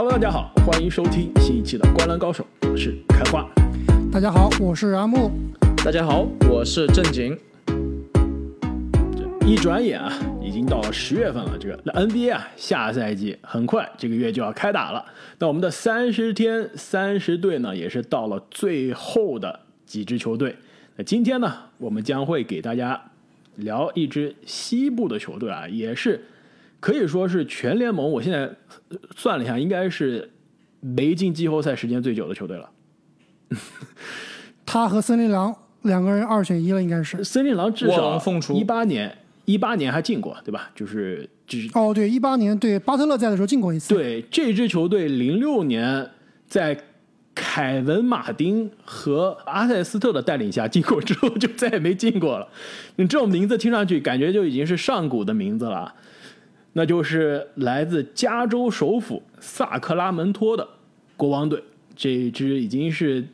Hello，大家好，欢迎收听新一期的《观澜高手》，我是开花。大家好，我是阿木。大家好，我是正经。一转眼啊，已经到了十月份了。这个那 NBA 啊，下赛季很快这个月就要开打了。那我们的三十天三十队呢，也是到了最后的几支球队。那今天呢，我们将会给大家聊一支西部的球队啊，也是可以说是全联盟，我现在算了一下，应该是没进季后赛时间最久的球队了。他和森林狼两个人二选一了，应该是。森林狼至少龙凤雏一八年一八年还进过，对吧？就是就是哦，对，一八年对巴特勒在的时候进过一次。对这支球队，零六年在凯文·马丁和阿塞斯特的带领下进过之后，就再也没进过了。你这种名字听上去，感觉就已经是上古的名字了。那就是来自加州首府萨克拉门托的国王队，这支已经是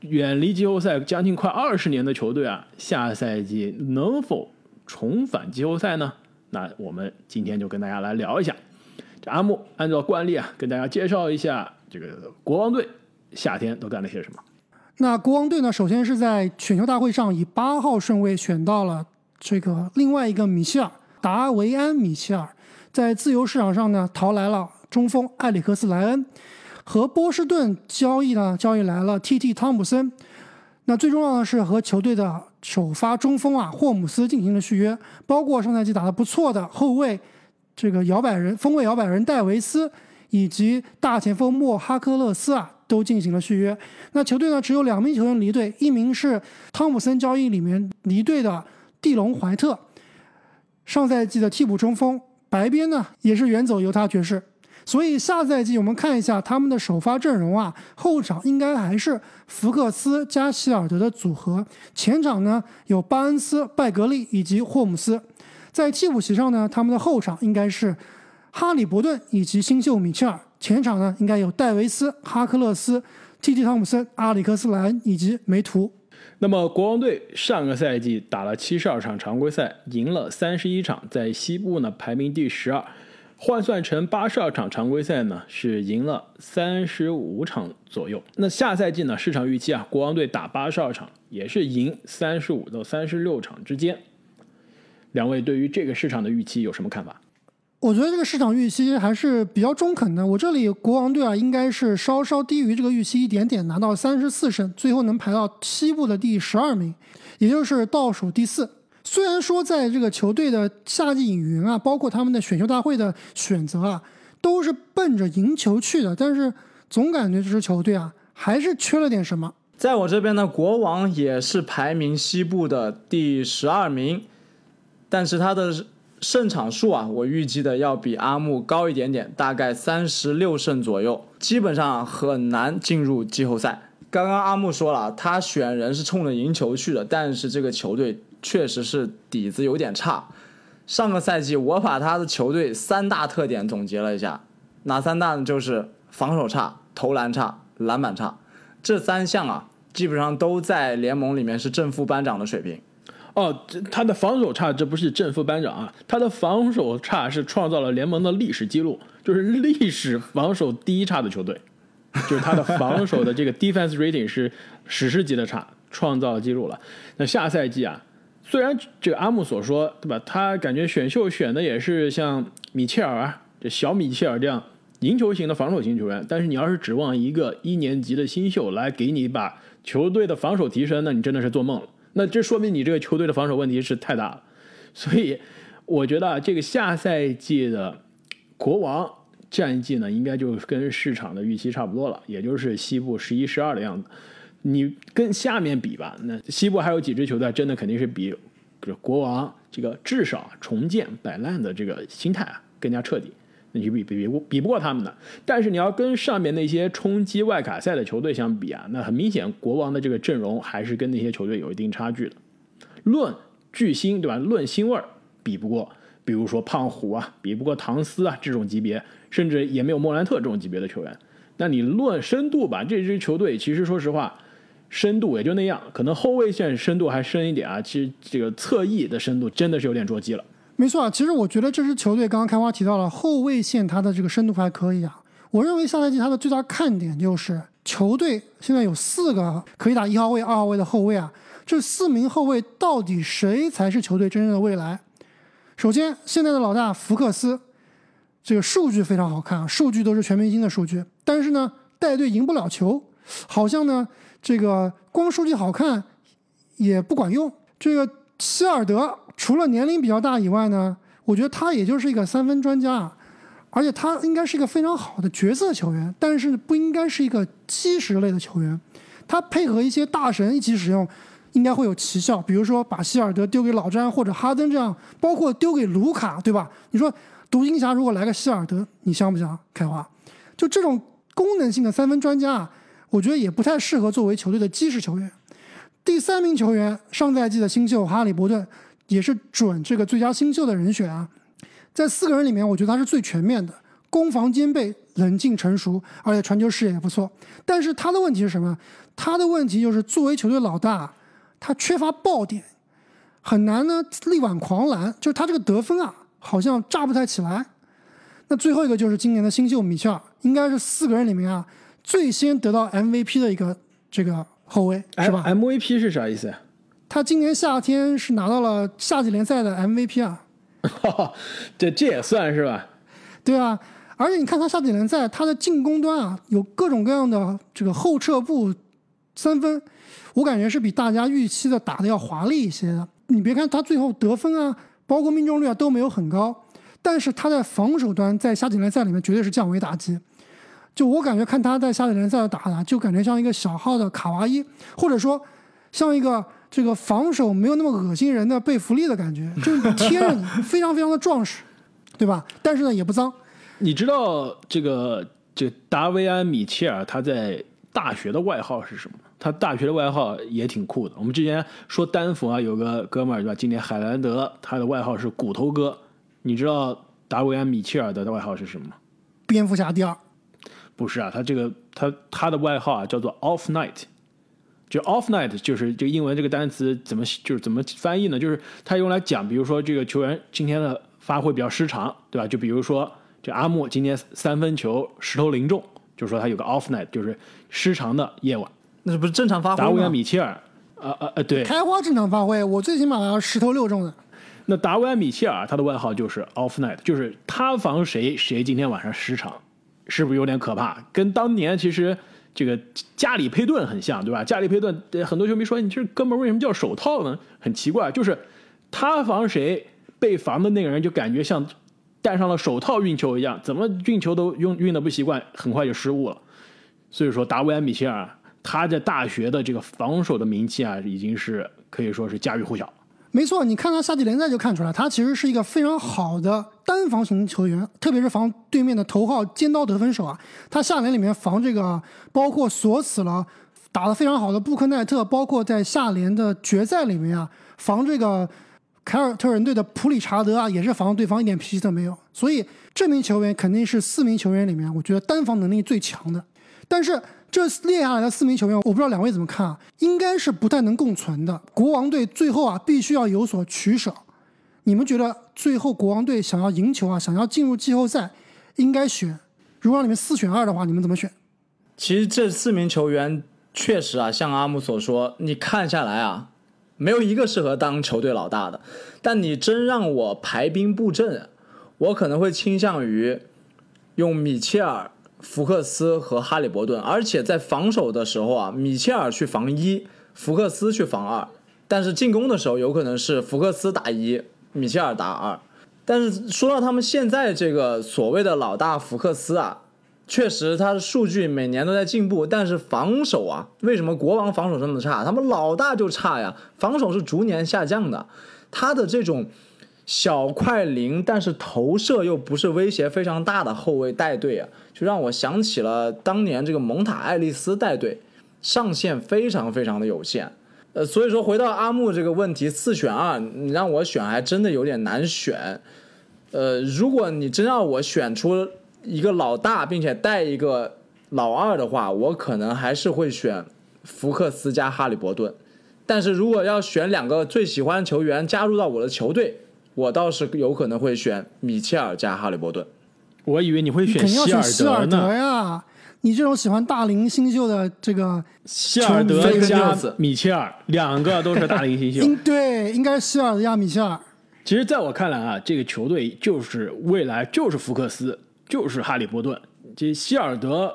远离季后赛将近快二十年的球队啊，下赛季能否重返季后赛呢？那我们今天就跟大家来聊一下。这阿木按照惯例啊，跟大家介绍一下这个国王队夏天都干了些什么。那国王队呢，首先是在选秀大会上以八号顺位选到了这个另外一个米切尔达维安·米切尔，在自由市场上呢淘来了中锋埃里克斯·莱恩，和波士顿交易呢交易来了 T.T. 汤普森。那最重要的是和球队的首发中锋啊霍姆斯进行了续约，包括上赛季打得不错的后卫这个摇摆人锋卫摇摆人戴维斯以及大前锋莫哈克勒斯啊都进行了续约。那球队呢只有两名球员离队，一名是汤普森交易里面离队的蒂隆怀特，上赛季的替补中锋，白边呢也是远走犹他爵士。所以下赛季我们看一下他们的首发阵容啊，后场应该还是福克斯加希尔德的组合，前场呢有巴恩斯、拜格利以及霍姆斯，在替补席上呢，他们的后场应该是哈里伯顿以及新秀米切尔，前场呢应该有戴维斯、哈克勒斯、T.T. 汤姆森、阿里克斯莱恩以及梅图。那么国王队上个赛季打了七十二场常规赛，赢了三十一场，在西部呢排名第十二。换算成八十二场常规赛呢，是赢了三十五场左右。那下赛季呢，市场预期啊，国王队打八十二场也是赢三十五到三十六场之间。两位对于这个市场的预期有什么看法？我觉得这个市场预期还是比较中肯的。我这里国王队啊，应该是稍稍低于这个预期一点点，拿到三十四胜，最后能排到西部的第十二名，也就是倒数第四。虽然说在这个球队的夏季引援啊，包括他们的选秀大会的选择啊，都是奔着赢球去的，但是总感觉这支球队啊，还是缺了点什么。在我这边呢，国王也是排名西部的第十二名，但是他的胜场数啊，我预计的要比阿木高一点点，大概三十六胜左右，基本上很难进入季后赛。刚刚阿木说了，他选人是冲着赢球去的，但是这个球队确实是底子有点差。上个赛季我把他的球队三大特点总结了一下，哪三大呢？就是防守差、投篮差、篮板差，这三项啊，基本上都在联盟里面是正副班长的水平。哦，这他的防守差，这不是正副班长啊，他的防守差是创造了联盟的历史记录，就是历史防守第一差的球队，就是他的防守的这个 defense rating 是史诗级的差，创造记录了。那下赛季啊，虽然这个阿木所说，对吧？他感觉选秀选的也是像米切尔啊，这小米切尔这样赢球型的防守型球员，但是你要是指望一个一年级的新秀来给你把球队的防守提升，那你真的是做梦了。那这说明你这个球队的防守问题是太大了，所以我觉得啊，这个下赛季的国王战绩呢，应该就跟市场的预期差不多了，也就是西部十一、十二的样子。你跟下面比吧，那西部还有几支球队真的肯定是比国王这个至少重建摆烂的这个心态啊更加彻底。你比比比比不过他们的，但是你要跟上面那些冲击外卡赛的球队相比啊，那很明显国王的这个阵容还是跟那些球队有一定差距的。论巨星对吧？论星味儿比不过，比如说胖虎啊，比不过唐斯啊这种级别，甚至也没有莫兰特这种级别的球员。那你论深度吧，这支球队其实说实话，深度也就那样，可能后卫线深度还深一点啊。其实这个侧翼的深度真的是有点捉鸡了。没错啊，其实我觉得这支球队刚刚开花提到了后卫线，它的这个深度还可以啊。我认为下赛季它的最大看点就是球队现在有四个可以打一号位、二号位的后卫啊，这四名后卫到底谁才是球队真正的未来？首先，现在的老大福克斯，这个数据非常好看啊，数据都是全明星的数据，但是呢，带队赢不了球，好像呢，这个光数据好看也不管用。这个希尔德除了年龄比较大以外呢，我觉得他也就是一个三分专家，而且他应该是一个非常好的角色球员，但是不应该是一个基石类的球员。他配合一些大神一起使用，应该会有奇效。比如说把希尔德丢给老詹或者哈登这样，包括丢给卢卡，对吧？你说独行侠如果来个希尔德，你香不香？开花？就这种功能性的三分专家啊，我觉得也不太适合作为球队的基石球员。第三名球员，上赛季的新秀哈利伯顿，也是准这个最佳新秀的人选啊。在四个人里面，我觉得他是最全面的，攻防兼备，冷静成熟，而且传球视野也不错。但是他的问题是什么？他的问题就是作为球队老大，他缺乏爆点，很难呢力挽狂澜。就是他这个得分啊，好像炸不太起来。那最后一个就是今年的新秀米切尔，应该是四个人里面啊最先得到 MVP 的一个这个。后卫是吧？MVP 是啥意思？他今年夏天是拿到了夏季联赛的 MVP 啊。这这也算是吧？对啊，而且你看他夏季联赛，他的进攻端啊，有各种各样的这个后撤步三分，我感觉是比大家预期的打的要华丽一些的。你别看他最后得分啊，包括命中率啊都没有很高，但是他在防守端在夏季联赛里面绝对是降维打击。就我感觉看他在夏季联赛打的，就感觉像一个小号的卡哇伊，或者说像一个这个防守没有那么恶心人的贝弗利的感觉，就是贴着你，非常非常的壮实，对吧？但是呢也不脏。你知道这个这达维安米切尔他在大学的外号是什么？他大学的外号也挺酷的。我们之前说丹佛啊有个哥们儿对吧？今年海兰德他的外号是骨头哥。你知道达维安米切尔的外号是什么吗？蝙蝠侠第二。不是啊，他这个他他的外号啊叫做 Off Night，就 Off Night 就是这个英文这个单词怎么就是怎么翻译呢？就是他用来讲，比如说这个球员今天的发挥比较失常，对吧？就比如说这阿莫今天三分球十投零中，就说他有个 Off Night，就是失常的夜晚。那是不是正常发挥达维安米切尔，啊啊啊，对，开花正常发挥，我最起码要十投六中的。那达维安米切尔他的外号就是 Off Night，就是他防谁谁今天晚上失常。是不是有点可怕？跟当年其实这个加里佩顿很像，对吧？加里佩顿很多球迷说：“你这哥们为什么叫手套呢？”很奇怪，就是他防谁，被防的那个人就感觉像戴上了手套运球一样，怎么运球都运运的不习惯，很快就失误了。所以说，达维安米切尔他在大学的这个防守的名气啊，已经是可以说是家喻户晓。没错，你看他夏季联赛就看出来，他其实是一个非常好的单防型球员，特别是防对面的头号尖刀得分手啊。他夏联里面防这个，包括锁死了打得非常好的布克奈特，包括在夏联的决赛里面啊，防这个凯尔特人队的普里查德啊，也是防对方一点脾气都没有。所以这名球员肯定是四名球员里面，我觉得单防能力最强的。但是。这列下来的四名球员，我不知道两位怎么看啊？应该是不太能共存的。国王队最后啊，必须要有所取舍。你们觉得最后国王队想要赢球啊，想要进入季后赛，应该选？如果让你们四选二的话，你们怎么选？其实这四名球员确实啊，像阿木所说，你看下来啊，没有一个适合当球队老大的。但你真让我排兵布阵，我可能会倾向于用米切尔。福克斯和哈利伯顿，而且在防守的时候啊，米切尔去防一，福克斯去防二，但是进攻的时候有可能是福克斯打一，米切尔打二。但是说到他们现在这个所谓的老大福克斯啊，确实他的数据每年都在进步，但是防守啊，为什么国王防守这么差？他们老大就差呀，防守是逐年下降的，他的这种。小快灵，但是投射又不是威胁非常大的后卫带队啊，就让我想起了当年这个蒙塔爱丽丝带队，上限非常非常的有限。呃，所以说回到阿木这个问题，四选二，你让我选还真的有点难选。呃，如果你真让我选出一个老大，并且带一个老二的话，我可能还是会选福克斯加哈利伯顿。但是如果要选两个最喜欢的球员加入到我的球队，我倒是有可能会选米切尔加哈利波顿。我以为你会选希尔德呢。呀！你这种喜欢大龄新秀的这个，希尔德加米切尔两个都是大龄新秀。应对应该是希尔德加米切尔。其实，在我看来啊，这个球队就是未来就是福克斯，就是哈利波顿。这希尔德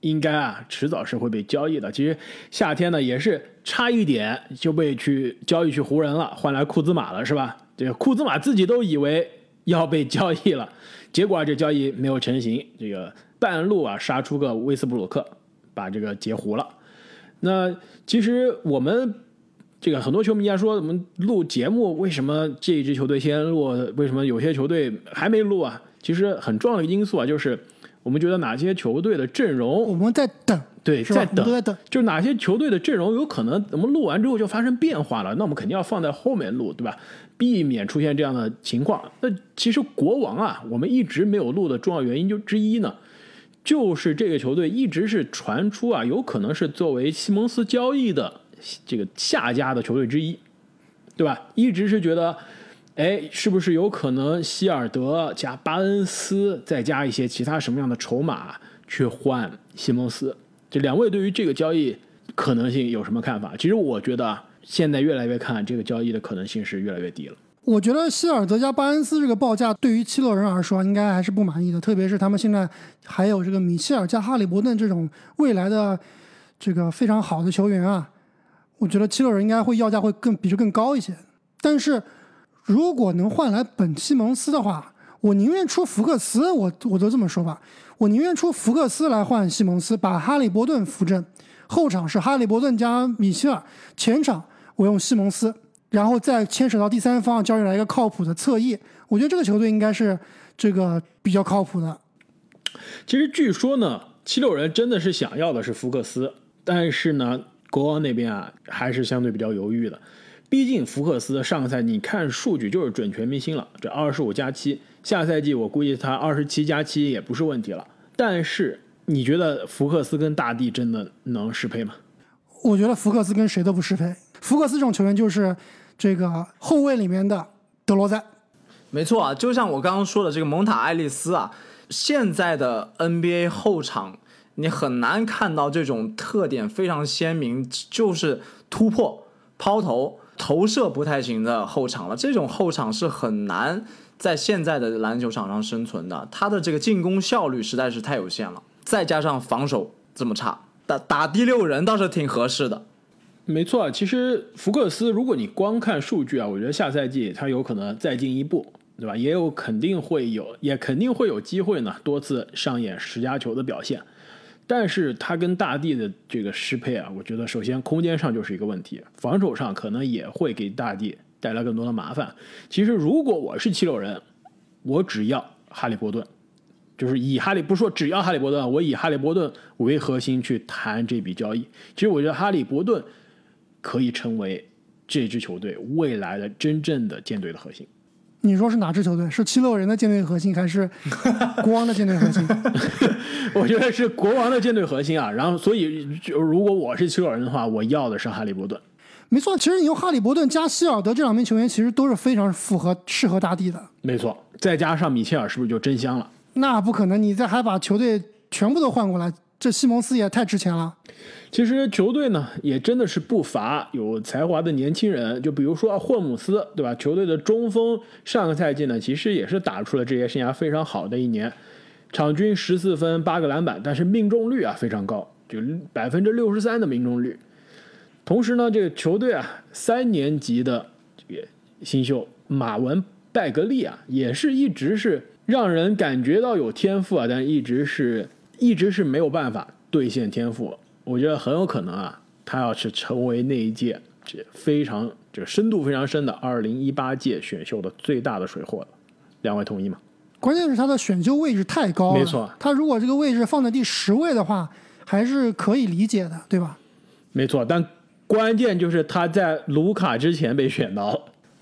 应该啊，迟早是会被交易的。其实夏天呢，也是差一点就被去交易去湖人了，换来库兹马了，是吧？这个库兹马自己都以为要被交易了，结果啊，这交易没有成型，这个半路啊杀出个威斯布鲁克，把这个截胡了。那其实我们这个很多球迷啊说，我们录节目为什么这一支球队先录？为什么有些球队还没录啊？其实很重要的一个因素啊，就是我们觉得哪些球队的阵容我们在等，对，在等我们在等，就是哪些球队的阵容有可能我们录完之后就发生变化了，那我们肯定要放在后面录，对吧？避免出现这样的情况。那其实国王啊，我们一直没有录的重要原因就之一呢，就是这个球队一直是传出啊，有可能是作为西蒙斯交易的这个下家的球队之一，对吧？一直是觉得，哎，是不是有可能希尔德加巴恩斯，再加一些其他什么样的筹码去换西蒙斯？这两位对于这个交易可能性有什么看法？其实我觉得啊现在越来越看这个交易的可能性是越来越低了。我觉得希尔德加巴恩斯这个报价对于七六人来说应该还是不满意的，特别是他们现在还有这个米切尔加哈利伯顿这种未来的这个非常好的球员啊，我觉得七六人应该会要价会更比这更高一些。但是如果能换来本西蒙斯的话，我宁愿出福克斯，我我都这么说吧，我宁愿出福克斯来换西蒙斯，把哈利伯顿扶正，后场是哈利伯顿加米切尔，前场我用西蒙斯。然后再牵扯到第三方交易来一个靠谱的侧翼，我觉得这个球队应该是这个比较靠谱的。其实据说呢，七六人真的是想要的是福克斯，但是呢，国王那边啊还是相对比较犹豫的。毕竟福克斯上个赛季你看数据就是准全明星了，这二十五加七，下赛季我估计他二十七加七也不是问题了。但是你觉得福克斯跟大帝真的能适配吗？我觉得福克斯跟谁都不适配。福克斯这种球员就是这个后卫里面的德罗赞。没错啊，就像我刚刚说的这个蒙塔爱丽丝啊，现在的 NBA 后场你很难看到这种特点非常鲜明，就是突破、抛投、投射不太行的后场了。这种后场是很难在现在的篮球场上生存的，他的这个进攻效率实在是太有限了，再加上防守这么差，打打第六人倒是挺合适的。没错，其实福克斯，如果你光看数据啊，我觉得下赛季他有可能再进一步，对吧？也有肯定会有，也肯定会有机会呢，多次上演十佳球的表现。但是他跟大地的这个适配啊，我觉得首先空间上就是一个问题，防守上可能也会给大地带来更多的麻烦。其实如果我是七六人，我只要哈利波顿，就是以哈利不是说只要哈利波顿，我以哈利波顿为核心去谈这笔交易。其实我觉得哈利波顿。可以成为这支球队未来的真正的舰队的核心。你说是哪支球队？是七六人的舰队核心，还是 国王的舰队核心？我觉得是国王的舰队核心啊。然后，所以就如果我是七六人的话，我要的是哈利波顿。没错，其实你用哈利伯顿加希尔德这两名球员，其实都是非常符合适合大帝的。没错，再加上米切尔，是不是就真香了？那不可能，你再还把球队全部都换过来，这西蒙斯也太值钱了。其实球队呢也真的是不乏有才华的年轻人，就比如说霍姆斯，对吧？球队的中锋上个赛季呢其实也是打出了职业生涯非常好的一年，场均十四分八个篮板，但是命中率啊非常高，就百分之六十三的命中率。同时呢，这个球队啊三年级的这个新秀马文拜格利啊，也是一直是让人感觉到有天赋啊，但一直是一直是没有办法兑现天赋。我觉得很有可能啊，他要是成为那一届这非常这个深度非常深的二零一八届选秀的最大的水货了。两位同意吗？关键是他的选秀位置太高了。没错，他如果这个位置放在第十位的话，还是可以理解的，对吧？没错，但关键就是他在卢卡之前被选到了，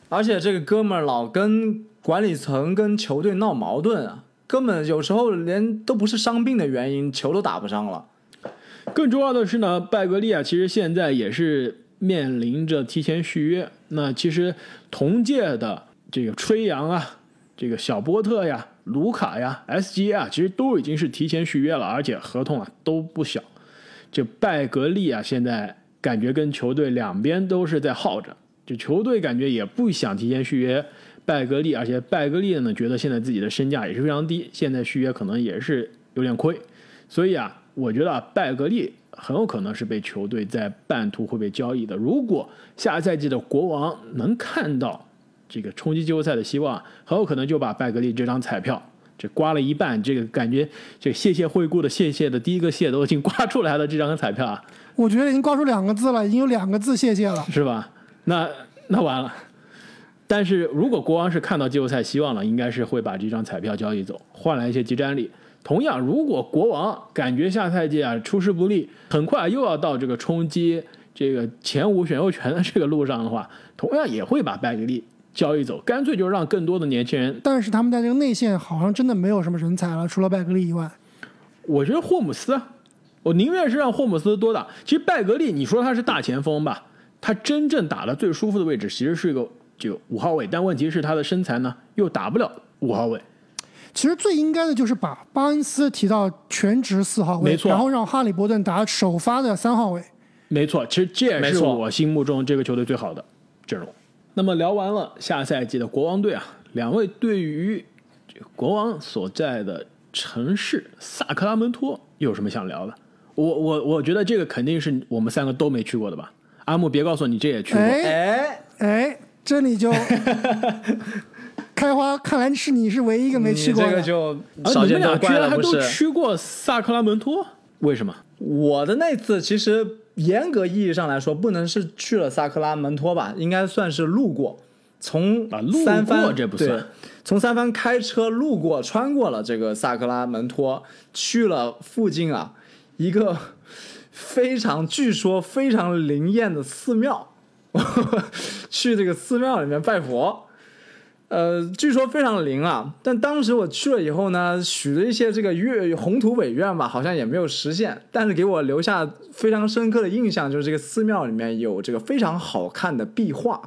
而且这个哥们儿老跟管理层跟球队闹矛盾啊，根本有时候连都不是伤病的原因，球都打不上了。更重要的是呢，拜格利亚其实现在也是面临着提前续约。那其实同届的这个吹杨啊，这个小波特呀、卢卡呀、S G 啊，其实都已经是提前续约了，而且合同啊都不小。就拜格利亚，现在感觉跟球队两边都是在耗着，就球队感觉也不想提前续约拜格利，而且拜格利呢觉得现在自己的身价也是非常低，现在续约可能也是有点亏，所以啊，我觉得啊，拜格利很有可能是被球队在半途会被交易的。如果下赛季的国王能看到这个冲击季后赛的希望，很有可能就把拜格利这张彩票这刮了一半，这个感觉这谢谢惠顾的谢谢的第一个谢都已经刮出来了，这张彩票啊，我觉得已经刮出两个字了，已经有两个字谢谢了。是吧？那那完了。但是如果国王是看到季后赛希望了，应该是会把这张彩票交易走，换来一些即战力。同样，如果国王感觉下赛季啊出师不利，很快又要到这个冲击这个前五选秀权的这个路上的话，同样也会把拜格利交易走，干脆就让更多的年轻人。但是他们在这个内线好像真的没有什么人才了，除了拜格利以外。我觉得霍姆斯，我宁愿是让霍姆斯多打。其实拜格利，你说他是大前锋吧，他真正打的最舒服的位置其实是一个就五号位，但问题是他的身材呢又打不了五号位。其实最应该的就是把巴恩斯提到全职四号位，没错然后让哈利伯顿打首发的三号位。没错，其实这也是我心目中这个球队最好的阵容。那么聊完了下赛季的国王队啊，两位对于这个国王所在的城市萨克拉门托有什么想聊的？我我我觉得这个肯定是我们三个都没去过的吧？阿木，别告诉我你这也去过。哎哎，哎，这里就 开花，看来是你是唯一一个没去过的。这个就啊，你们俩居少见多怪了，然还都？去过萨克拉门托？为什么？我的那次其实严格意义上来说，不能是去了萨克拉门托吧，应该算是路过，从啊路过三藩这不算对，从三藩开车路过，穿过了这个萨克拉门托，去了附近啊一个非常据说非常灵验的寺庙，去这个寺庙里面拜佛。呃，据说非常灵啊，但当时我去了以后呢，许了一些这个愿宏图伟愿吧，好像也没有实现。但是给我留下非常深刻的印象，就是这个寺庙里面有这个非常好看的壁画，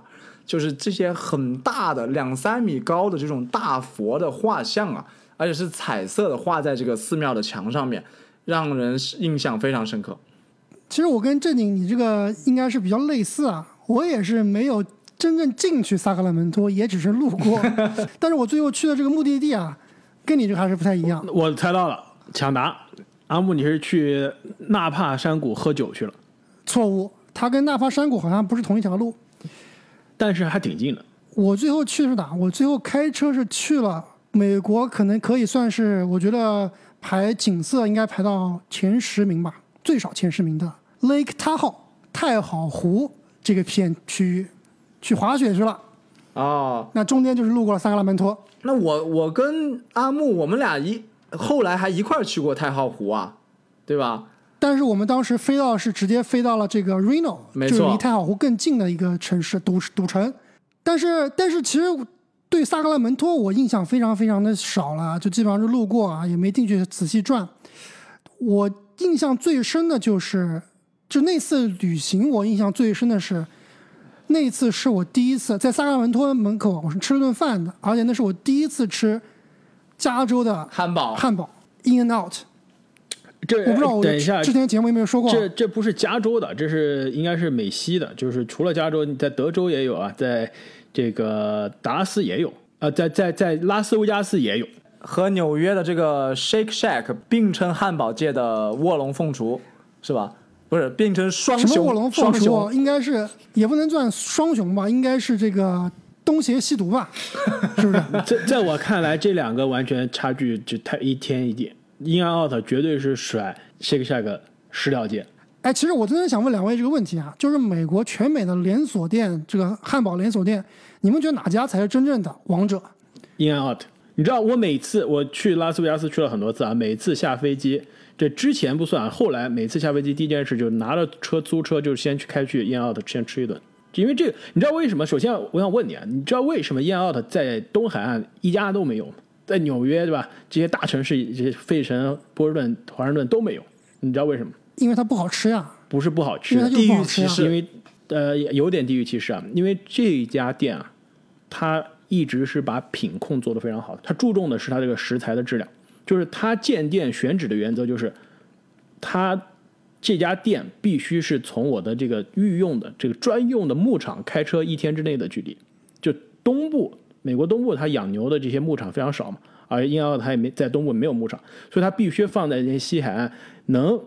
就是这些很大的两三米高的这种大佛的画像啊，而且是彩色的，画在这个寺庙的墙上面，让人印象非常深刻。其实我跟正经你这个应该是比较类似啊，我也是没有真正进去萨克拉门托，也只是路过。但是我最后去的这个目的地啊，跟你这个还是不太一样。我猜到了，抢答。阿木，你是去纳帕山谷喝酒去了，错误，它跟纳帕山谷好像不是同一条路。但是还挺近的。我最后去的是哪？我最后开车是去了美国，可能可以算是我觉得排景色应该排到前十名吧，最少前十名的 Lake Tahoe 太好湖这个片区域，去滑雪去了。哦，那中间就是路过了萨克拉门托。那我我跟阿木，我们俩一后来还一块儿去过太浩湖啊，对吧？但是我们当时飞到是直接飞到了这个 Reno，没错就是离太浩湖更近的一个城市赌赌城。但是但是其实对萨克拉门托我印象非常非常的少了，就基本上是路过啊，也没进去仔细转。我印象最深的就是，就那次旅行，我印象最深的是，那一次是我第一次在萨克拉门托门口，我是吃了顿饭的，而且那是我第一次吃加州的汉堡汉堡 In and Out。这我不知道我等一下，之前节目有没有说过啊，这这不是加州的，这是应该是美西的，就是除了加州，在德州也有啊，在这个达拉斯也有，啊，在在在拉斯维加斯也有。和纽约的这个 Shake Shack 并称汉堡界的卧龙凤雏，是吧？不是变成双雄，什么卧龙凤雏双雄，应该是也不能算双雄吧，应该是这个东邪西毒吧，是不是？在在我看来，这两个完全差距就太一天一地。In and Out 绝对是甩 Shake Shack 十条街。哎，其实我真的想问两位这个问题啊，就是美国全美的连锁店，这个汉堡连锁店，你们觉得哪家才是真正的王者？In and Out。你知道我每次我去拉斯维加斯去了很多次啊，每次下飞机，这之前不算，后来每次下飞机第一件事就拿着车租车就先去开去 In Out 先吃一顿，因为这个你知道为什么？首先我想问你啊，你知道为什么 In Out 在东海岸一家都没有？在纽约对吧？这些大城市，这些费城、波士顿、华盛顿都没有，你知道为什么？因为它不好吃呀，不是不好吃地域歧视因为呃有点地域歧视啊，因为这一家店啊，它一直是把品控做得非常好的，他注重的是它这个食材的质量，就是他建店选址的原则就是，他这家店必须是从我的这个御用的这个专用的牧场开车一天之内的距离。就东部美国东部，它养牛的这些牧场非常少嘛，而英澳它也没在东部没有牧场，所以它必须放在那些西海岸能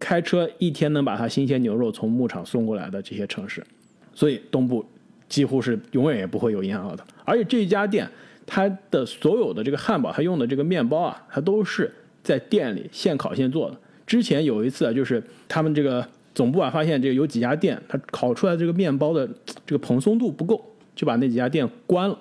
开车一天能把它新鲜牛肉从牧场送过来的这些城市，所以东部几乎是永远也不会有英澳的。而且这一家店，他的所有的这个汉堡，他用的这个面包啊，他都是在店里现烤现做的。之前有一次啊，就是他们这个总部啊，发现这个有几家店，他烤出来这个面包的这个蓬松度不够，就把那几家店关了，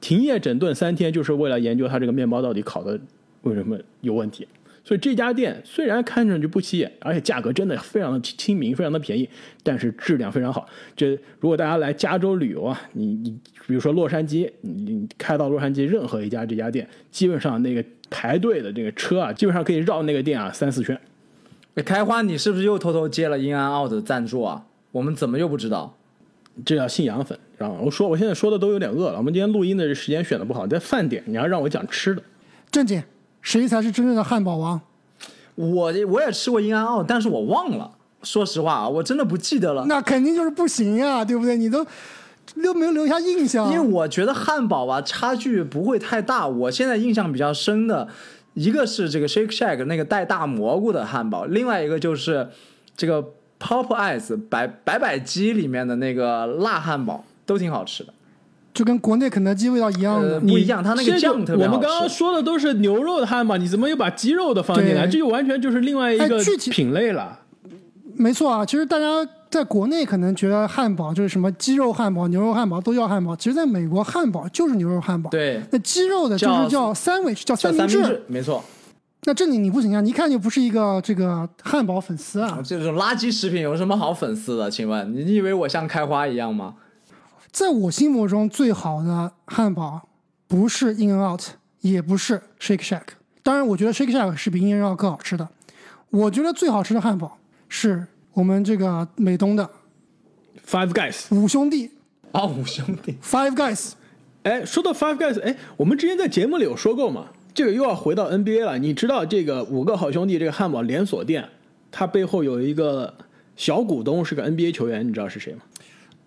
停业整顿三天，就是为了研究它这个面包到底烤的为什么有问题。所以这家店虽然看上去不起眼，而且价格真的非常的亲民，非常的便宜，但是质量非常好。这如果大家来加州旅游啊，你你比如说洛杉矶，你你开到洛杉矶任何一家这家店，基本上那个排队的这个车啊，基本上可以绕那个店啊三四圈。哎开花，你是不是又偷偷接了英安奥的赞助啊？我们怎么又不知道？这叫信仰粉，知道吗？我说我现在说的都有点饿了。我们今天录音的时间选的不好，在饭点，你要让我讲吃的，正经，谁才是真正的汉堡王？我我也吃过英安奥，但是我忘了。说实话啊，我真的不记得了。那肯定就是不行呀，对不对？你都都没有留下印象。因为我觉得汉堡吧，差距不会太大。我现在印象比较深的，一个是这个 Shake Shack 那个带大蘑菇的汉堡，另外一个就是这个 Popeyes 白白白鸡里面的那个辣汉堡，都挺好吃的。就跟国内肯德基味道一样的。呃不一样，它那个酱特别好吃。我们刚刚说的都是牛肉的汉堡，你怎么又把鸡肉的放进来？这就完全就是另外一个品类了。没错啊，其实大家在国内可能觉得汉堡就是什么鸡肉汉堡、牛肉汉堡都叫汉堡，其实在美国汉堡就是牛肉汉堡。对那鸡肉的就是叫 sandwich，叫叫三明治。三明治，没错。那这里你不行啊，你一看就不是一个这个汉堡粉丝啊。这种垃圾食品有什么好粉丝的？请问你以为我像开花一样吗？在我心目中最好的汉堡不是 In and Out，也不是 Shake Shack。当然，我觉得 Shake Shack 是比 In and Out 更好吃的。我觉得最好吃的汉堡是我们这个美东的 Five Guys，五兄弟啊，五兄弟，Five Guys。哎，说到 Five Guys，哎，我们之前在节目里有说过嘛，这个又要回到 NBA 了。你知道这个五个好兄弟这个汉堡连锁店，它背后有一个小股东是个 NBA 球员，你知道是谁吗？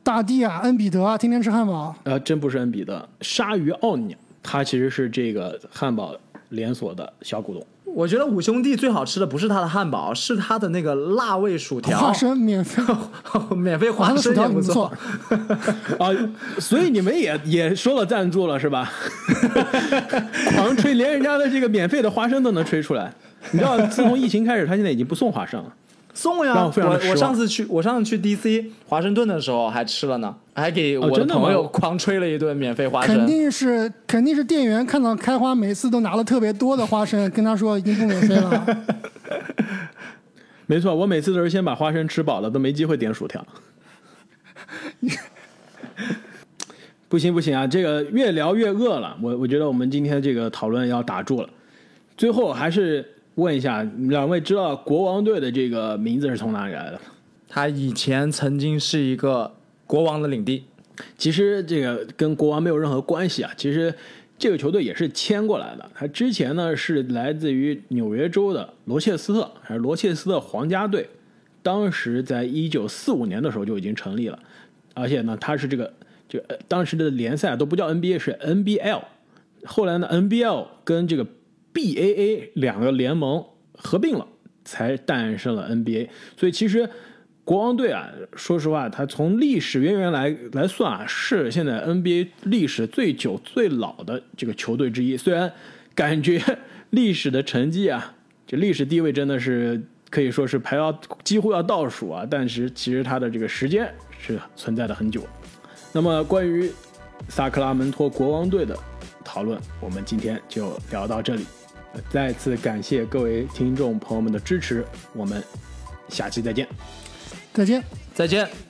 大帝啊，恩比德啊，天天吃汉堡。呃，真不是恩比德，鲨鱼奥尼，他其实是这个汉堡连锁的小股东。我觉得五兄弟最好吃的不是他的汉堡，是他的那个辣味薯条，花生免费，免费花花生薯生也不条不错。啊，所以你们也也说了赞助了是吧？狂吹，连人家的这个免费的花生都能吹出来。你知道，自从疫情开始，他现在已经不送花生了。送呀！让我我我上次去我上次去 DC 华盛顿的时候还吃了呢，还给我的朋友狂吹了一顿免费花生肯。定是肯定是店员看到开花每次都拿了特别多的花生，跟他说已经不免费了。没错，我每次都是先把花生吃饱了，都没机会点薯条。不行不行啊，这个越聊越饿了。我我觉得我们今天这个讨论要打住了。最后还是问一下，两位知道国王队的这个名字是从哪里来的吗？他以前曾经是一个国王的领地，其实这个跟国王没有任何关系啊。其实这个球队也是迁过来的，他之前呢是来自于纽约州的罗切斯特，还是罗切斯特皇家队，当时在一九四五年的时候就已经成立了，而且呢他是这个这个呃当时的联赛都不叫 NBA 是 NBL，后来呢 NBL 跟这个 BAA 两个联盟合并了，才诞生了 NBA。所以其实国王队啊，说实话，它从历史渊源来来算啊，是现在 NBA 历史最久、最老的这个球队之一。虽然感觉历史的成绩啊，这历史地位真的是可以说是排到几乎要倒数啊，但是其实它的这个时间是存在的很久。那么关于萨克拉门托国王队的讨论，我们今天就聊到这里。呃再次感谢各位听众朋友们的支持，我们下期再见。再见。再见。「